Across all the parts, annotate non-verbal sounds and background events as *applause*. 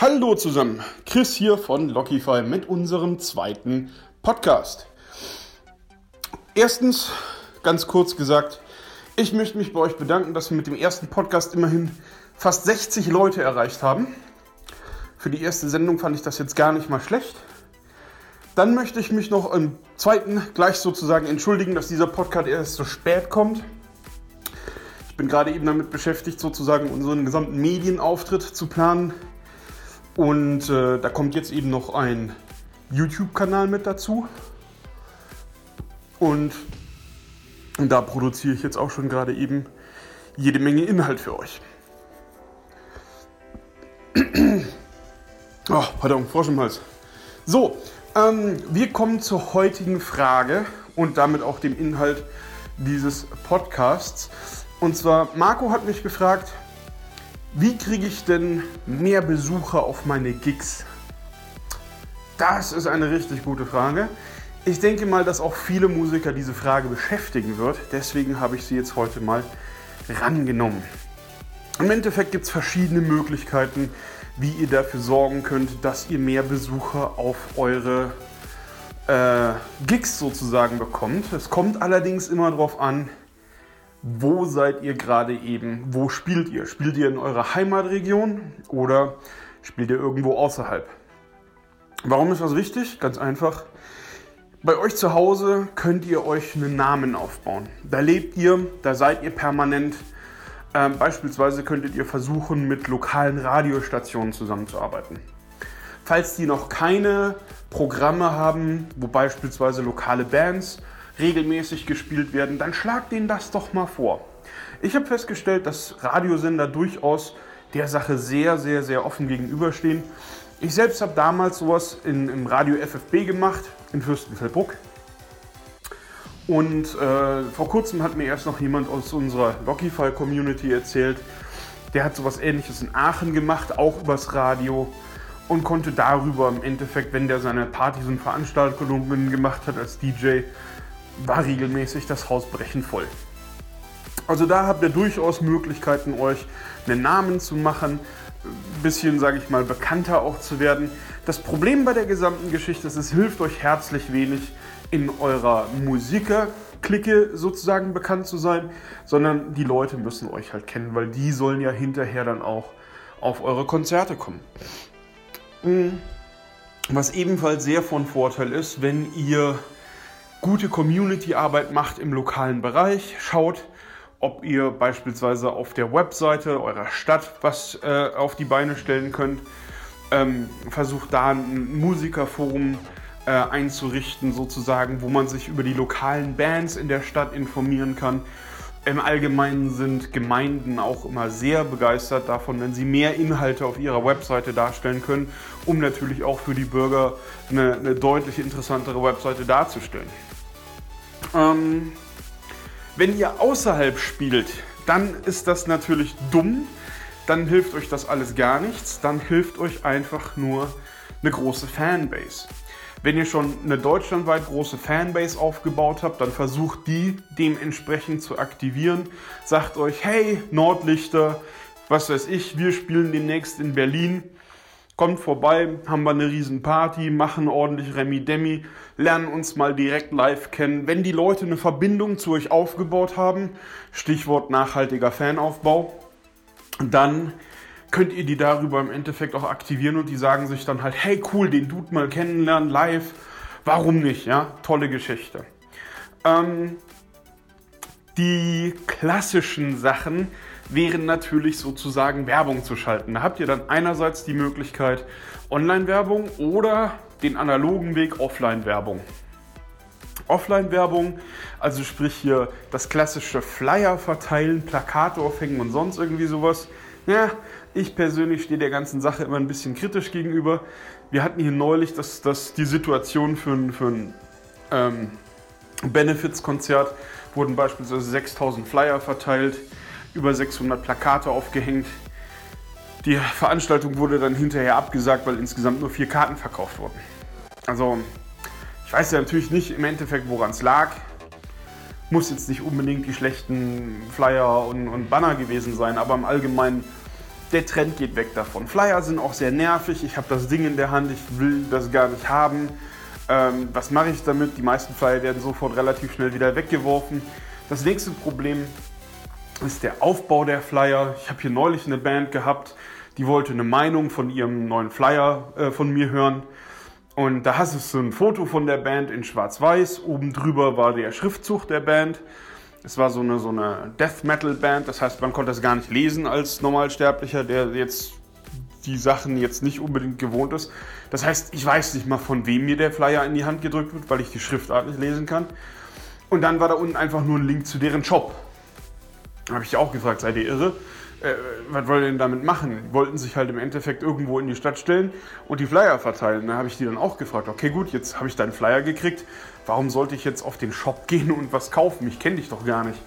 Hallo zusammen, Chris hier von Lockify mit unserem zweiten Podcast. Erstens, ganz kurz gesagt, ich möchte mich bei euch bedanken, dass wir mit dem ersten Podcast immerhin fast 60 Leute erreicht haben. Für die erste Sendung fand ich das jetzt gar nicht mal schlecht. Dann möchte ich mich noch im zweiten gleich sozusagen entschuldigen, dass dieser Podcast erst so spät kommt. Ich bin gerade eben damit beschäftigt, sozusagen unseren gesamten Medienauftritt zu planen. Und äh, da kommt jetzt eben noch ein YouTube-Kanal mit dazu. Und da produziere ich jetzt auch schon gerade eben jede Menge Inhalt für euch. *clears throat* oh, pardon, Frosch im Hals. So, ähm, wir kommen zur heutigen Frage und damit auch dem Inhalt dieses Podcasts. Und zwar, Marco hat mich gefragt, wie kriege ich denn mehr Besucher auf meine Gigs? Das ist eine richtig gute Frage. Ich denke mal, dass auch viele Musiker diese Frage beschäftigen wird. Deswegen habe ich sie jetzt heute mal rangenommen. Im Endeffekt gibt es verschiedene Möglichkeiten, wie ihr dafür sorgen könnt, dass ihr mehr Besucher auf eure äh, Gigs sozusagen bekommt. Es kommt allerdings immer darauf an, wo seid ihr gerade eben, wo spielt ihr? Spielt ihr in eurer Heimatregion oder spielt ihr irgendwo außerhalb? Warum ist das wichtig? Ganz einfach. Bei euch zu Hause könnt ihr euch einen Namen aufbauen. Da lebt ihr, da seid ihr permanent. Ähm, beispielsweise könntet ihr versuchen, mit lokalen Radiostationen zusammenzuarbeiten. Falls die noch keine Programme haben, wo beispielsweise lokale Bands regelmäßig gespielt werden, dann schlagt denen das doch mal vor. Ich habe festgestellt, dass Radiosender durchaus der Sache sehr, sehr, sehr offen gegenüberstehen. Ich selbst habe damals sowas in, im Radio FFB gemacht in Fürstenfeldbruck. Und äh, vor kurzem hat mir erst noch jemand aus unserer Lockify-Community erzählt, der hat sowas ähnliches in Aachen gemacht, auch übers Radio und konnte darüber im Endeffekt, wenn der seine Partys und Veranstaltungen gemacht hat als DJ, war regelmäßig das Haus brechend voll. Also da habt ihr durchaus Möglichkeiten, euch einen Namen zu machen, ein bisschen, sage ich mal, bekannter auch zu werden. Das Problem bei der gesamten Geschichte ist, es hilft euch herzlich wenig, in eurer Musiker-Clique sozusagen bekannt zu sein, sondern die Leute müssen euch halt kennen, weil die sollen ja hinterher dann auch auf eure Konzerte kommen. Mhm. Was ebenfalls sehr von Vorteil ist, wenn ihr gute Community-Arbeit macht im lokalen Bereich, schaut, ob ihr beispielsweise auf der Webseite eurer Stadt was äh, auf die Beine stellen könnt. Ähm, versucht da ein Musikerforum äh, einzurichten, sozusagen, wo man sich über die lokalen Bands in der Stadt informieren kann. Im Allgemeinen sind Gemeinden auch immer sehr begeistert davon, wenn sie mehr Inhalte auf ihrer Webseite darstellen können, um natürlich auch für die Bürger eine, eine deutlich interessantere Webseite darzustellen. Ähm, wenn ihr außerhalb spielt, dann ist das natürlich dumm. Dann hilft euch das alles gar nichts. Dann hilft euch einfach nur eine große Fanbase. Wenn ihr schon eine deutschlandweit große Fanbase aufgebaut habt, dann versucht die dementsprechend zu aktivieren. Sagt euch, hey Nordlichter, was weiß ich, wir spielen demnächst in Berlin kommt vorbei, haben wir eine riesen Party, machen ordentlich Remi Demi, lernen uns mal direkt live kennen. Wenn die Leute eine Verbindung zu euch aufgebaut haben, Stichwort nachhaltiger Fanaufbau, dann könnt ihr die darüber im Endeffekt auch aktivieren und die sagen sich dann halt, hey cool, den Dude mal kennenlernen live, warum nicht, ja, tolle Geschichte. Ähm, die klassischen Sachen, wären natürlich sozusagen Werbung zu schalten. Da habt ihr dann einerseits die Möglichkeit Online-Werbung oder den analogen Weg Offline-Werbung. Offline-Werbung, also sprich hier das klassische Flyer verteilen, Plakate aufhängen und sonst irgendwie sowas. Ja, ich persönlich stehe der ganzen Sache immer ein bisschen kritisch gegenüber. Wir hatten hier neulich das, das, die Situation für ein, für ein ähm, Benefits-Konzert, wurden beispielsweise 6000 Flyer verteilt über 600 Plakate aufgehängt. Die Veranstaltung wurde dann hinterher abgesagt, weil insgesamt nur vier Karten verkauft wurden. Also, ich weiß ja natürlich nicht im Endeffekt, woran es lag. Muss jetzt nicht unbedingt die schlechten Flyer und, und, Banner gewesen sein, aber im Allgemeinen der Trend geht weg davon. Flyer sind auch sehr nervig. Ich habe das Ding in der Hand, ich will das gar nicht haben. Ähm, was mache ich damit? Die meisten Flyer werden sofort relativ schnell wieder weggeworfen. Das nächste Problem ist der Aufbau der Flyer. Ich habe hier neulich eine Band gehabt, die wollte eine Meinung von ihrem neuen Flyer äh, von mir hören. Und da hast du so ein Foto von der Band in Schwarz-Weiß. Oben drüber war der Schriftzug der Band. Es war so eine, so eine Death Metal Band, das heißt, man konnte das gar nicht lesen als Normalsterblicher, der jetzt die Sachen jetzt nicht unbedingt gewohnt ist. Das heißt, ich weiß nicht mal, von wem mir der Flyer in die Hand gedrückt wird, weil ich die Schriftart nicht lesen kann. Und dann war da unten einfach nur ein Link zu deren Shop. Habe ich auch gefragt, seid ihr irre? Äh, was wollt ihr denn damit machen? Die wollten sich halt im Endeffekt irgendwo in die Stadt stellen und die Flyer verteilen. Da habe ich die dann auch gefragt, okay gut, jetzt habe ich deinen Flyer gekriegt, warum sollte ich jetzt auf den Shop gehen und was kaufen? Ich kenne dich doch gar nicht.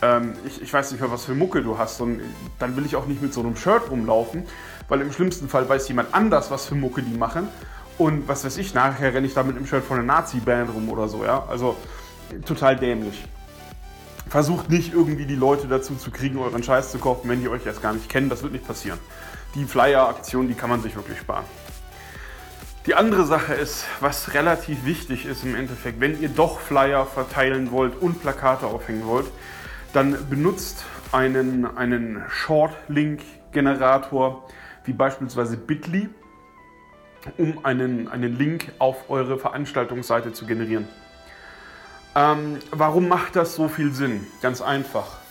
Ähm, ich, ich, weiß nicht mehr, was für Mucke du hast und dann will ich auch nicht mit so einem Shirt rumlaufen, weil im schlimmsten Fall weiß jemand anders, was für Mucke die machen und was weiß ich, nachher renne ich da mit einem Shirt von einer Nazi-Band rum oder so, ja. Also total dämlich. Versucht nicht irgendwie die Leute dazu zu kriegen, euren Scheiß zu kaufen, wenn die euch erst gar nicht kennen. Das wird nicht passieren. Die Flyer-Aktion, die kann man sich wirklich sparen. Die andere Sache ist, was relativ wichtig ist im Endeffekt, wenn ihr doch Flyer verteilen wollt und Plakate aufhängen wollt, dann benutzt einen, einen Short-Link-Generator wie beispielsweise Bitly, um einen, einen Link auf eure Veranstaltungsseite zu generieren. Ähm, warum macht das so viel Sinn? Ganz einfach.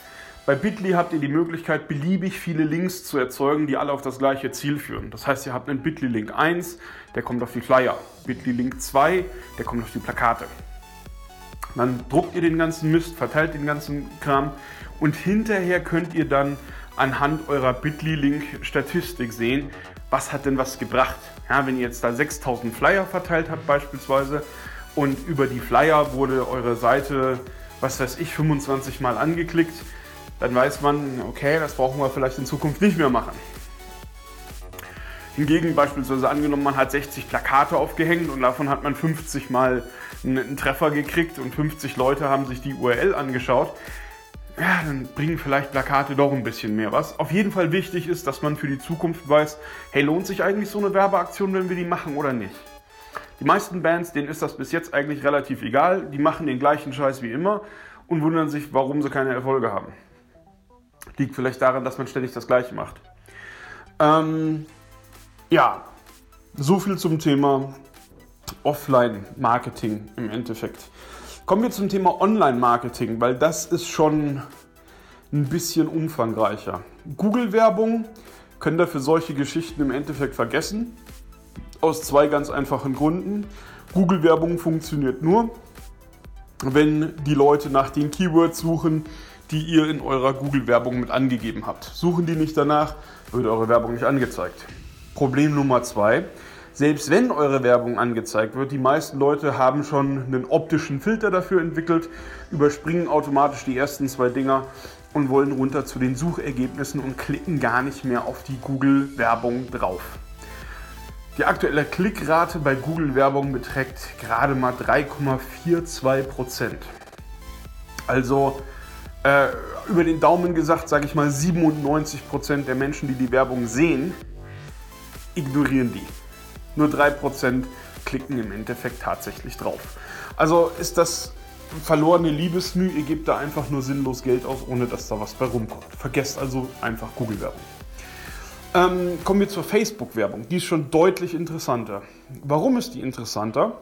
Bei Bitly habt ihr die Möglichkeit, beliebig viele Links zu erzeugen, die alle auf das gleiche Ziel führen. Das heißt, ihr habt einen Bitly-Link 1, der kommt auf die Flyer. Bitly-Link 2, der kommt auf die Plakate. Dann druckt ihr den ganzen Mist, verteilt den ganzen Kram und hinterher könnt ihr dann anhand eurer Bitly-Link-Statistik sehen, was hat denn was gebracht. Ja, wenn ihr jetzt da 6000 Flyer verteilt habt beispielsweise, und über die Flyer wurde eure Seite, was weiß ich, 25 Mal angeklickt, dann weiß man, okay, das brauchen wir vielleicht in Zukunft nicht mehr machen. Hingegen beispielsweise angenommen, man hat 60 Plakate aufgehängt und davon hat man 50 Mal einen Treffer gekriegt und 50 Leute haben sich die URL angeschaut, ja, dann bringen vielleicht Plakate doch ein bisschen mehr was. Auf jeden Fall wichtig ist, dass man für die Zukunft weiß, hey, lohnt sich eigentlich so eine Werbeaktion, wenn wir die machen oder nicht? Die meisten Bands, denen ist das bis jetzt eigentlich relativ egal. Die machen den gleichen Scheiß wie immer und wundern sich, warum sie keine Erfolge haben. Liegt vielleicht daran, dass man ständig das Gleiche macht. Ähm, ja, so viel zum Thema Offline-Marketing im Endeffekt. Kommen wir zum Thema Online-Marketing, weil das ist schon ein bisschen umfangreicher. Google-Werbung könnt ihr für solche Geschichten im Endeffekt vergessen. Aus zwei ganz einfachen Gründen. Google-Werbung funktioniert nur, wenn die Leute nach den Keywords suchen, die ihr in eurer Google-Werbung mit angegeben habt. Suchen die nicht danach, wird eure Werbung nicht angezeigt. Problem Nummer zwei. Selbst wenn eure Werbung angezeigt wird, die meisten Leute haben schon einen optischen Filter dafür entwickelt, überspringen automatisch die ersten zwei Dinger und wollen runter zu den Suchergebnissen und klicken gar nicht mehr auf die Google-Werbung drauf. Die aktuelle Klickrate bei Google-Werbung beträgt gerade mal 3,42 Prozent. Also äh, über den Daumen gesagt, sage ich mal, 97 Prozent der Menschen, die die Werbung sehen, ignorieren die. Nur 3 Prozent klicken im Endeffekt tatsächlich drauf. Also ist das verlorene Liebesmüh, ihr gebt da einfach nur sinnlos Geld aus, ohne dass da was bei rumkommt. Vergesst also einfach Google-Werbung. Ähm, kommen wir zur Facebook-Werbung. Die ist schon deutlich interessanter. Warum ist die interessanter?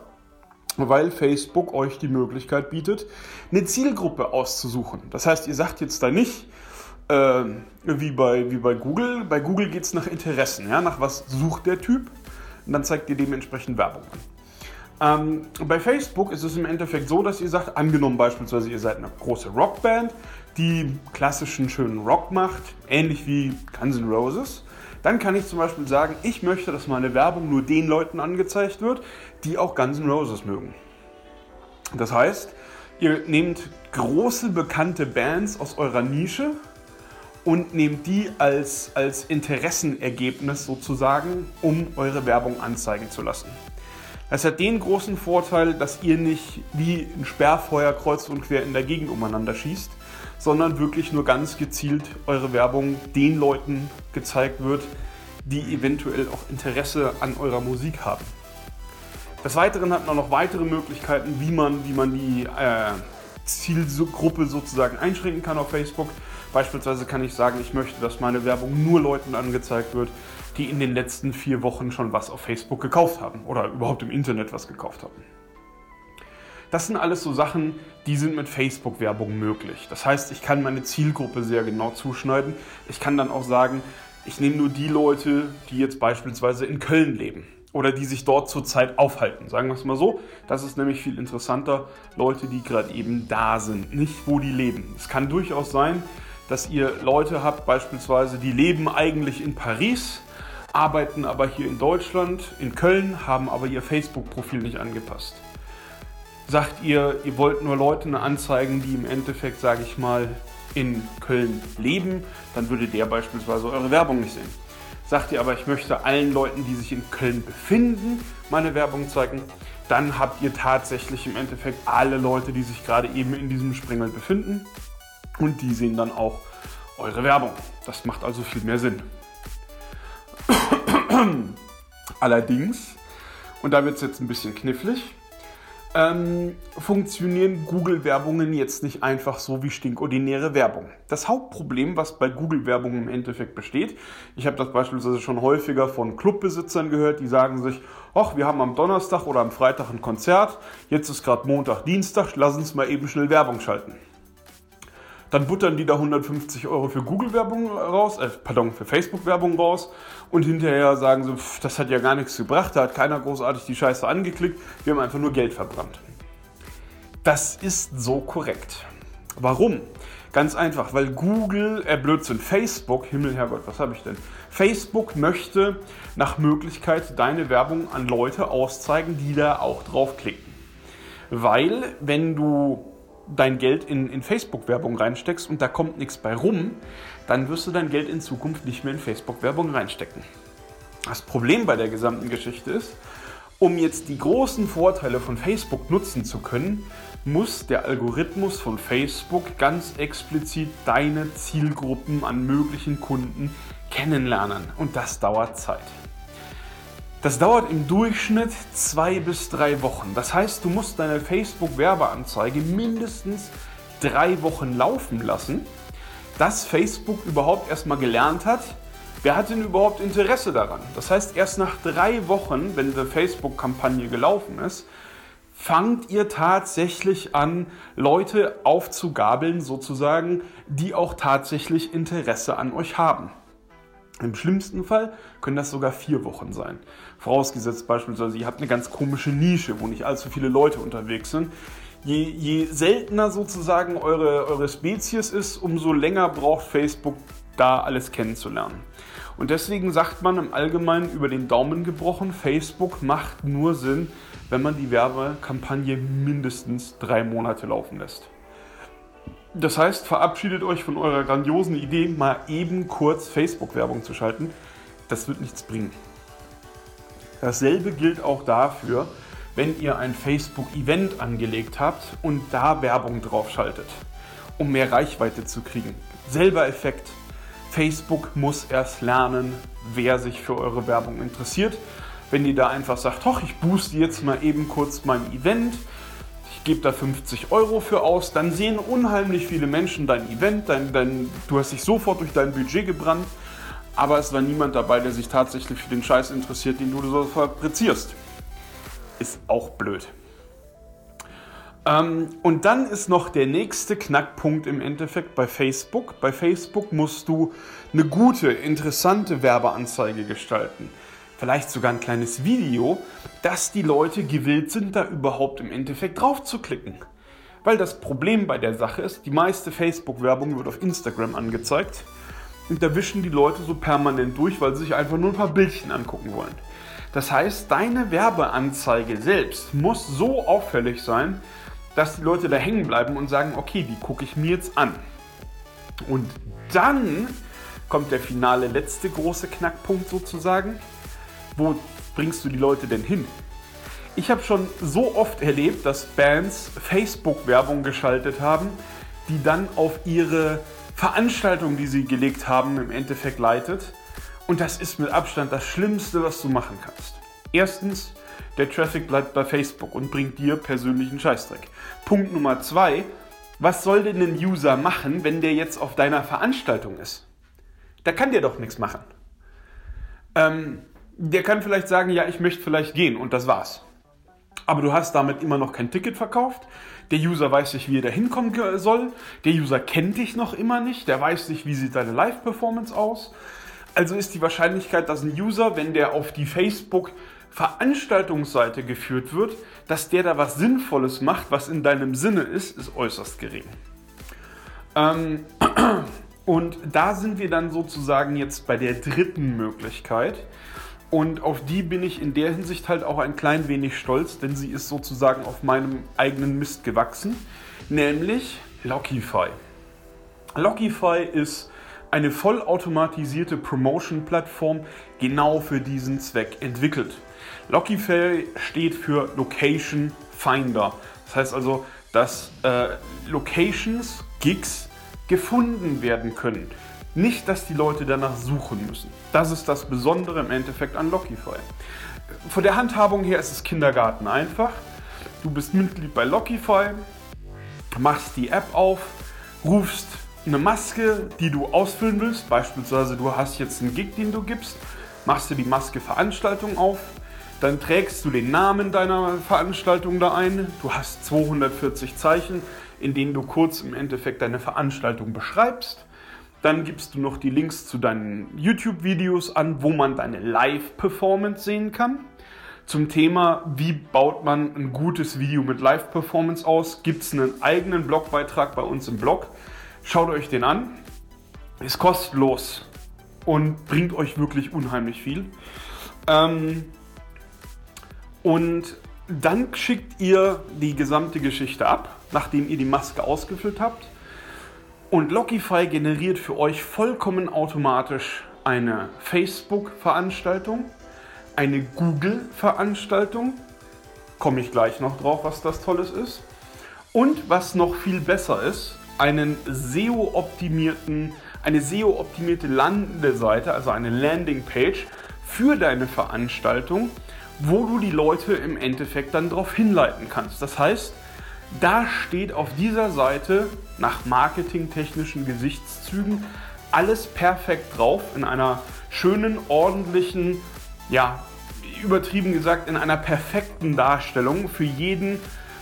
Weil Facebook euch die Möglichkeit bietet, eine Zielgruppe auszusuchen. Das heißt, ihr sagt jetzt da nicht, äh, wie, bei, wie bei Google, bei Google geht es nach Interessen, ja? nach was sucht der Typ und dann zeigt ihr dementsprechend Werbung an. Ähm, bei Facebook ist es im Endeffekt so, dass ihr sagt, angenommen beispielsweise, ihr seid eine große Rockband, die klassischen schönen Rock macht, ähnlich wie Guns N' Roses, dann kann ich zum Beispiel sagen, ich möchte, dass meine Werbung nur den Leuten angezeigt wird, die auch Guns N' Roses mögen. Das heißt, ihr nehmt große bekannte Bands aus eurer Nische und nehmt die als, als Interessenergebnis sozusagen, um eure Werbung anzeigen zu lassen. Das hat den großen Vorteil, dass ihr nicht wie ein Sperrfeuer kreuz und quer in der Gegend umeinander schießt, sondern wirklich nur ganz gezielt eure Werbung den Leuten gezeigt wird, die eventuell auch Interesse an eurer Musik haben. Des Weiteren hat man noch weitere Möglichkeiten, wie man, wie man die äh, Zielgruppe sozusagen einschränken kann auf Facebook. Beispielsweise kann ich sagen, ich möchte, dass meine Werbung nur Leuten angezeigt wird, die in den letzten vier Wochen schon was auf Facebook gekauft haben oder überhaupt im Internet was gekauft haben. Das sind alles so Sachen, die sind mit Facebook-Werbung möglich. Das heißt, ich kann meine Zielgruppe sehr genau zuschneiden. Ich kann dann auch sagen, ich nehme nur die Leute, die jetzt beispielsweise in Köln leben oder die sich dort zurzeit aufhalten. Sagen wir es mal so. Das ist nämlich viel interessanter. Leute, die gerade eben da sind, nicht wo die leben. Es kann durchaus sein, dass ihr Leute habt, beispielsweise, die leben eigentlich in Paris, arbeiten aber hier in Deutschland, in Köln, haben aber ihr Facebook-Profil nicht angepasst. Sagt ihr, ihr wollt nur Leute anzeigen, die im Endeffekt, sage ich mal, in Köln leben, dann würde der beispielsweise eure Werbung nicht sehen. Sagt ihr aber, ich möchte allen Leuten, die sich in Köln befinden, meine Werbung zeigen, dann habt ihr tatsächlich im Endeffekt alle Leute, die sich gerade eben in diesem Sprengel befinden und die sehen dann auch eure Werbung. Das macht also viel mehr Sinn. *clears throat* Allerdings, und da wird es jetzt ein bisschen knifflig, ähm, funktionieren Google-Werbungen jetzt nicht einfach so wie stinkordinäre Werbung. Das Hauptproblem, was bei Google-Werbung im Endeffekt besteht, ich habe das beispielsweise schon häufiger von Clubbesitzern gehört, die sagen sich, ach, wir haben am Donnerstag oder am Freitag ein Konzert, jetzt ist gerade Montag, Dienstag, lass uns mal eben schnell Werbung schalten. Dann buttern die da 150 Euro für Google-Werbung raus, äh, pardon, für Facebook-Werbung raus und hinterher sagen sie, pff, das hat ja gar nichts gebracht, da hat keiner großartig die Scheiße angeklickt, wir haben einfach nur Geld verbrannt. Das ist so korrekt. Warum? Ganz einfach, weil Google, äh Blödsinn, Facebook, Himmel, Herrgott, was habe ich denn? Facebook möchte nach Möglichkeit deine Werbung an Leute auszeigen, die da auch draufklicken. Weil, wenn du dein Geld in, in Facebook-Werbung reinsteckst und da kommt nichts bei rum, dann wirst du dein Geld in Zukunft nicht mehr in Facebook-Werbung reinstecken. Das Problem bei der gesamten Geschichte ist, um jetzt die großen Vorteile von Facebook nutzen zu können, muss der Algorithmus von Facebook ganz explizit deine Zielgruppen an möglichen Kunden kennenlernen. Und das dauert Zeit. Das dauert im Durchschnitt zwei bis drei Wochen. Das heißt, du musst deine Facebook-Werbeanzeige mindestens drei Wochen laufen lassen, dass Facebook überhaupt erstmal gelernt hat, wer hat denn überhaupt Interesse daran. Das heißt, erst nach drei Wochen, wenn die Facebook-Kampagne gelaufen ist, fangt ihr tatsächlich an, Leute aufzugabeln, sozusagen, die auch tatsächlich Interesse an euch haben. Im schlimmsten Fall können das sogar vier Wochen sein. Vorausgesetzt beispielsweise, ihr habt eine ganz komische Nische, wo nicht allzu viele Leute unterwegs sind. Je, je seltener sozusagen eure, eure Spezies ist, umso länger braucht Facebook da alles kennenzulernen. Und deswegen sagt man im Allgemeinen über den Daumen gebrochen, Facebook macht nur Sinn, wenn man die Werbekampagne mindestens drei Monate laufen lässt. Das heißt, verabschiedet euch von eurer grandiosen Idee, mal eben kurz Facebook-Werbung zu schalten. Das wird nichts bringen. Dasselbe gilt auch dafür, wenn ihr ein Facebook-Event angelegt habt und da Werbung drauf schaltet, um mehr Reichweite zu kriegen. Selber Effekt. Facebook muss erst lernen, wer sich für eure Werbung interessiert. Wenn ihr da einfach sagt, hoch, ich booste jetzt mal eben kurz mein Event, gebe da 50 Euro für aus, dann sehen unheimlich viele Menschen dein Event, dein, dein, du hast dich sofort durch dein Budget gebrannt, aber es war niemand dabei, der sich tatsächlich für den Scheiß interessiert, den du so fabrizierst. Ist auch blöd. Ähm, und dann ist noch der nächste Knackpunkt im Endeffekt bei Facebook. Bei Facebook musst du eine gute, interessante Werbeanzeige gestalten vielleicht sogar ein kleines Video, dass die Leute gewillt sind, da überhaupt im Endeffekt drauf zu klicken. Weil das Problem bei der Sache ist, die meiste Facebook-Werbung wird auf Instagram angezeigt und da wischen die Leute so permanent durch, weil sie sich einfach nur ein paar Bildchen angucken wollen. Das heißt, deine Werbeanzeige selbst muss so auffällig sein, dass die Leute da hängen bleiben und sagen, okay, die gucke ich mir jetzt an. Und dann kommt der finale letzte große Knackpunkt sozusagen wo bringst du die Leute denn hin? Ich habe schon so oft erlebt, dass Bands Facebook-Werbung geschaltet haben, die dann auf ihre Veranstaltung, die sie gelegt haben, im Endeffekt leitet. Und das ist mit Abstand das Schlimmste, was du machen kannst. Erstens, der Traffic bleibt bei Facebook und bringt dir persönlichen Scheißdreck. Punkt Nummer zwei, was soll denn ein User machen, wenn der jetzt auf deiner Veranstaltung ist? Da kann der doch nichts machen. Ähm, der kann vielleicht sagen, ja, ich möchte vielleicht gehen und das war's. Aber du hast damit immer noch kein Ticket verkauft. Der User weiß nicht, wie er da hinkommen soll. Der User kennt dich noch immer nicht. Der weiß nicht, wie sieht deine Live-Performance aus. Also ist die Wahrscheinlichkeit, dass ein User, wenn der auf die Facebook Veranstaltungsseite geführt wird, dass der da was Sinnvolles macht, was in deinem Sinne ist, ist äußerst gering. Ähm, *clears throat* und da sind wir dann sozusagen jetzt bei der dritten Möglichkeit. Und auf die bin ich in der Hinsicht halt auch ein klein wenig stolz, denn sie ist sozusagen auf meinem eigenen Mist gewachsen, nämlich Lockify. Lockify ist eine vollautomatisierte Promotion-Plattform genau für diesen Zweck entwickelt. Lockify steht für Location Finder. Das heißt also, dass äh, Locations, Gigs gefunden werden können. Nicht, dass die Leute danach suchen müssen. Das ist das Besondere im Endeffekt an Lockify. Von der Handhabung her ist es Kindergarten einfach. Du bist Mitglied bei Lockify, machst die App auf, rufst eine Maske, die du ausfüllen willst. Beispielsweise du hast jetzt einen Gig, den du gibst, machst du die Maske Veranstaltung auf, dann trägst du den Namen deiner Veranstaltung da ein. Du hast 240 Zeichen, in denen du kurz im Endeffekt deine Veranstaltung beschreibst. Dann gibst du noch die Links zu deinen YouTube-Videos an, wo man deine Live-Performance sehen kann. Zum Thema, wie baut man ein gutes Video mit Live-Performance aus, gibt es einen eigenen Blogbeitrag bei uns im Blog. Schaut euch den an. Ist kostenlos und bringt euch wirklich unheimlich viel. Ähm, und dann schickt ihr die gesamte Geschichte ab, nachdem ihr die Maske ausgefüllt habt. Und Lockify generiert für euch vollkommen automatisch eine Facebook-Veranstaltung, eine Google-Veranstaltung, komme ich gleich noch drauf, was das Tolles ist. Und was noch viel besser ist, einen SEO-optimierten, eine SEO-optimierte Landeseite, also eine Landingpage für deine Veranstaltung, wo du die Leute im Endeffekt dann darauf hinleiten kannst. Das heißt, da steht auf dieser Seite nach marketingtechnischen Gesichtszügen alles perfekt drauf in einer schönen, ordentlichen, ja, übertrieben gesagt, in einer perfekten Darstellung für jeden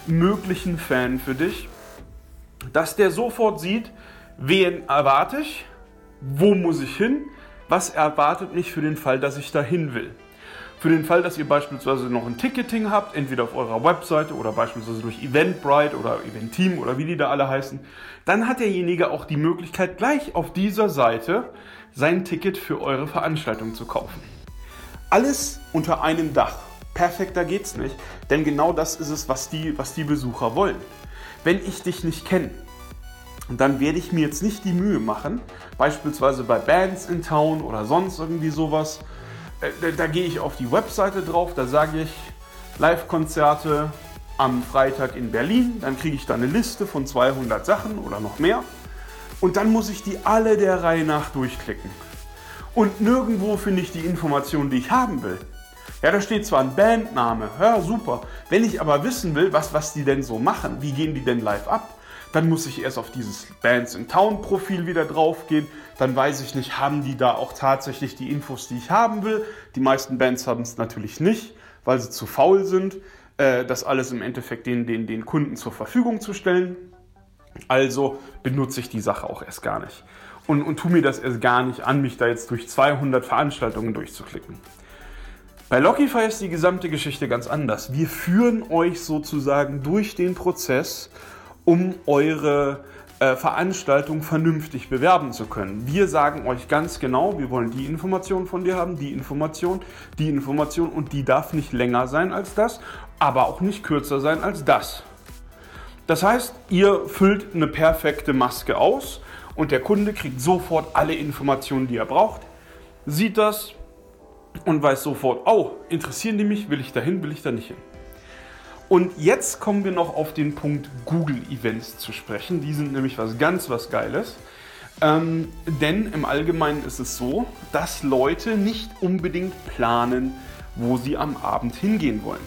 möglichen Fan für dich, dass der sofort sieht, wen erwarte ich, wo muss ich hin, was erwartet mich für den Fall, dass ich dahin will. Für den Fall, dass ihr beispielsweise noch ein Ticketing habt, entweder auf eurer Webseite oder beispielsweise durch Eventbrite oder Eventeam oder wie die da alle heißen, dann hat derjenige auch die Möglichkeit, gleich auf dieser Seite sein Ticket für eure Veranstaltung zu kaufen. Alles unter einem Dach. Perfekter geht's nicht, denn genau das ist es, was die, was die Besucher wollen. Wenn ich dich nicht kenne, dann werde ich mir jetzt nicht die Mühe machen, beispielsweise bei Bands in Town oder sonst irgendwie sowas, da, da gehe ich auf die Webseite drauf, da sage ich Live-Konzerte am Freitag in Berlin, dann kriege ich da eine Liste von 200 Sachen oder noch mehr und dann muss ich die alle der Reihe nach durchklicken. Und nirgendwo finde ich die Information, die ich haben will. Ja, da steht zwar ein Bandname, ja super. Wenn ich aber wissen will, was, was die denn so machen, wie gehen die denn live ab, dann muss ich erst auf dieses Bands in Town Profil wieder draufgehen. Dann weiß ich nicht, haben die da auch tatsächlich die Infos, die ich haben will. Die meisten Bands haben es natürlich nicht, weil sie zu faul sind, äh, das alles im Endeffekt den, den, den Kunden zur Verfügung zu stellen. Also benutze ich die Sache auch erst gar nicht. Und, und tu mir das erst gar nicht an, mich da jetzt durch 200 Veranstaltungen durchzuklicken. Bei Lockify ist die gesamte Geschichte ganz anders. Wir führen euch sozusagen durch den Prozess um eure äh, Veranstaltung vernünftig bewerben zu können. Wir sagen euch ganz genau, wir wollen die Information von dir haben, die Information, die Information und die darf nicht länger sein als das, aber auch nicht kürzer sein als das. Das heißt, ihr füllt eine perfekte Maske aus und der Kunde kriegt sofort alle Informationen, die er braucht, sieht das und weiß sofort, oh, interessieren die mich, will ich dahin, will ich da nicht hin. Und jetzt kommen wir noch auf den Punkt Google Events zu sprechen. Die sind nämlich was ganz was Geiles. Ähm, denn im Allgemeinen ist es so, dass Leute nicht unbedingt planen, wo sie am Abend hingehen wollen.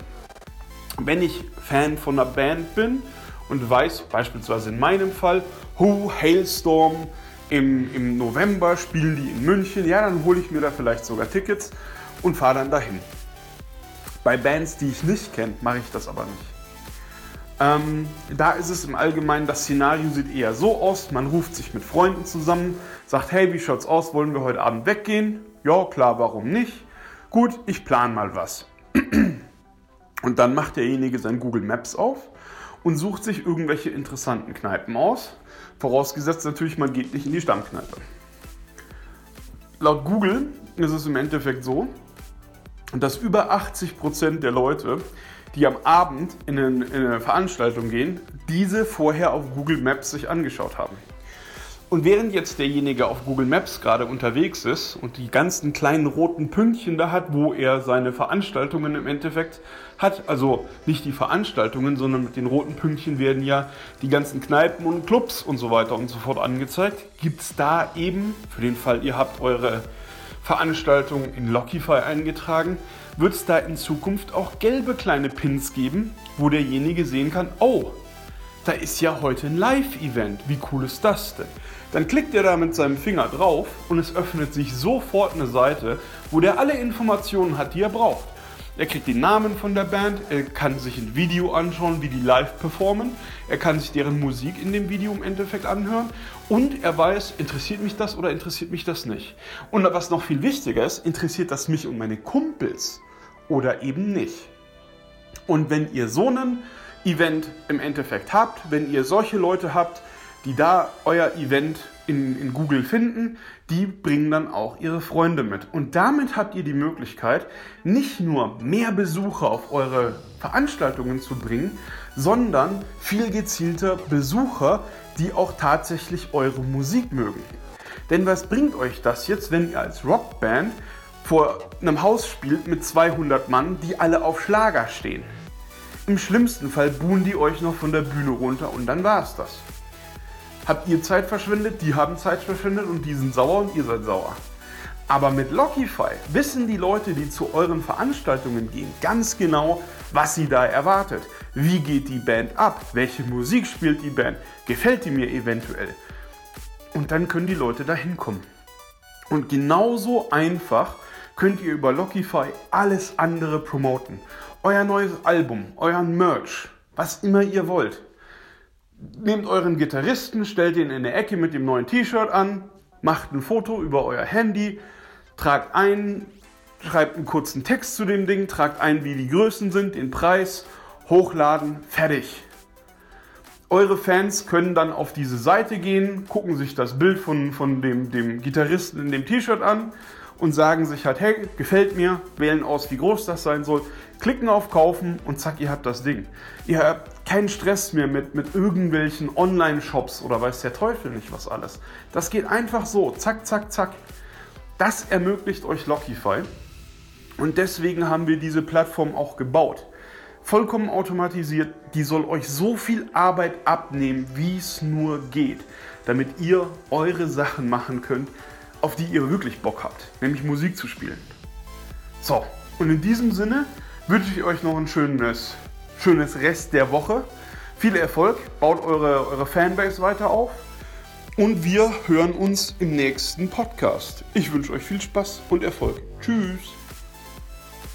Wenn ich Fan von einer Band bin und weiß, beispielsweise in meinem Fall, Who, Hailstorm, im, im November spielen die in München, ja, dann hole ich mir da vielleicht sogar Tickets und fahre dann dahin. Bei Bands, die ich nicht kenne, mache ich das aber nicht. Ähm, da ist es im Allgemeinen, das Szenario sieht eher so aus, man ruft sich mit Freunden zusammen, sagt, hey, wie schaut's aus, wollen wir heute Abend weggehen? Ja, klar, warum nicht? Gut, ich plane mal was. *clears throat* Und dann macht derjenige sein Google Maps auf und sucht sich irgendwelche interessanten Kneipen aus. Vorausgesetzt natürlich, man geht nicht in die Stammkneipe. Laut Google ist es im Endeffekt so, dass über 80% der Leute die am Abend in eine, in eine Veranstaltung gehen, diese vorher auf Google Maps sich angeschaut haben. Und während jetzt derjenige auf Google Maps gerade unterwegs ist und die ganzen kleinen roten Pünktchen da hat, wo er seine Veranstaltungen im Endeffekt hat, also nicht die Veranstaltungen, sondern mit den roten Pünktchen werden ja die ganzen Kneipen und Clubs und so weiter und so fort angezeigt, gibt es da eben, für den Fall ihr habt eure Veranstaltung in Lockify eingetragen, wird es da in Zukunft auch gelbe kleine Pins geben, wo derjenige sehen kann, oh, da ist ja heute ein Live-Event. Wie cool ist das denn? Dann klickt er da mit seinem Finger drauf und es öffnet sich sofort eine Seite, wo der alle Informationen hat, die er braucht. Er kriegt den Namen von der Band, er kann sich ein Video anschauen, wie die live performen, er kann sich deren Musik in dem Video im Endeffekt anhören und er weiß, interessiert mich das oder interessiert mich das nicht. Und was noch viel wichtiger ist, interessiert das mich und meine Kumpels oder eben nicht. Und wenn ihr so einen Event im Endeffekt habt, wenn ihr solche Leute habt, die da euer Event in, in, Google finden, die bringen dann auch ihre Freunde mit. Und damit habt ihr die Möglichkeit, nicht nur mehr Besucher auf eure Veranstaltungen zu bringen, sondern viel gezielter Besucher, die auch tatsächlich eure Musik mögen. Denn was bringt euch das jetzt, wenn ihr als Rockband vor einem Haus spielt mit 200 Mann, die alle auf Schlager stehen. Im schlimmsten Fall buhen die euch noch von der Bühne runter und dann war's das. Habt ihr Zeit verschwendet, die haben Zeit verschwendet und die sind sauer und ihr seid sauer. Aber mit Lockify wissen die Leute, die zu euren Veranstaltungen gehen, ganz genau, was sie da erwartet. Wie geht die Band ab? Welche Musik spielt die Band? Gefällt die mir eventuell? Und dann können die Leute da hinkommen. Und genauso einfach könnt ihr über Lockify alles andere promoten. Euer neues Album, euren Merch, was immer ihr wollt. Nehmt euren Gitarristen, stellt ihn in eine Ecke mit dem neuen T-Shirt an, macht ein Foto über euer Handy, tragt ein, schreibt einen kurzen Text zu dem Ding, tragt ein, wie die Größen sind, den Preis, hochladen, fertig. Eure Fans können dann auf diese Seite gehen, gucken sich das Bild von, von dem, dem Gitarristen in dem T-Shirt an und sagen sich halt, hey, gefällt mir, wählen aus, wie groß das sein soll, klicken auf Kaufen und zack, ihr habt das Ding. Ihr habt keinen Stress mehr mit, mit irgendwelchen Online-Shops oder weiß der Teufel nicht was alles. Das geht einfach so, zack, zack, zack. Das ermöglicht euch Lockify und deswegen haben wir diese Plattform auch gebaut. Vollkommen automatisiert, die soll euch so viel Arbeit abnehmen, wie es nur geht, damit ihr eure Sachen machen könnt, auf die ihr wirklich Bock habt, nämlich Musik zu spielen. So, und in diesem Sinne wünsche ich euch noch ein schönes, schönes Rest der Woche. Viel Erfolg, baut eure, eure Fanbase weiter auf und wir hören uns im nächsten Podcast. Ich wünsche euch viel Spaß und Erfolg. Tschüss.